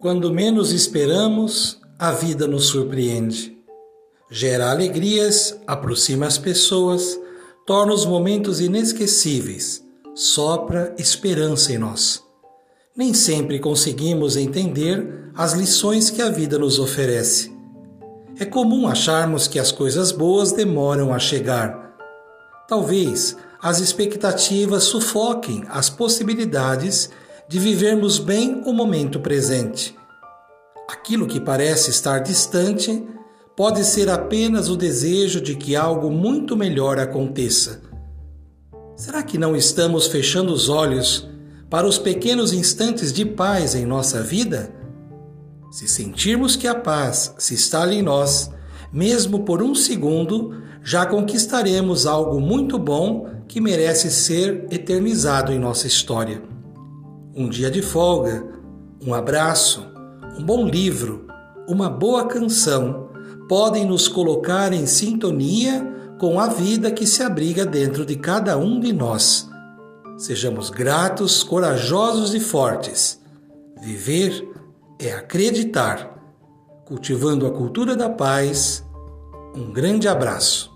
Quando menos esperamos, a vida nos surpreende. Gera alegrias, aproxima as pessoas, torna os momentos inesquecíveis, sopra esperança em nós. Nem sempre conseguimos entender as lições que a vida nos oferece. É comum acharmos que as coisas boas demoram a chegar. Talvez as expectativas sufoquem as possibilidades de vivermos bem o momento presente. Aquilo que parece estar distante pode ser apenas o desejo de que algo muito melhor aconteça. Será que não estamos fechando os olhos para os pequenos instantes de paz em nossa vida? Se sentirmos que a paz se instala em nós, mesmo por um segundo, já conquistaremos algo muito bom que merece ser eternizado em nossa história um dia de folga, um abraço, um bom livro, uma boa canção podem nos colocar em sintonia com a vida que se abriga dentro de cada um de nós. Sejamos gratos, corajosos e fortes. Viver é acreditar. Cultivando a cultura da paz. Um grande abraço.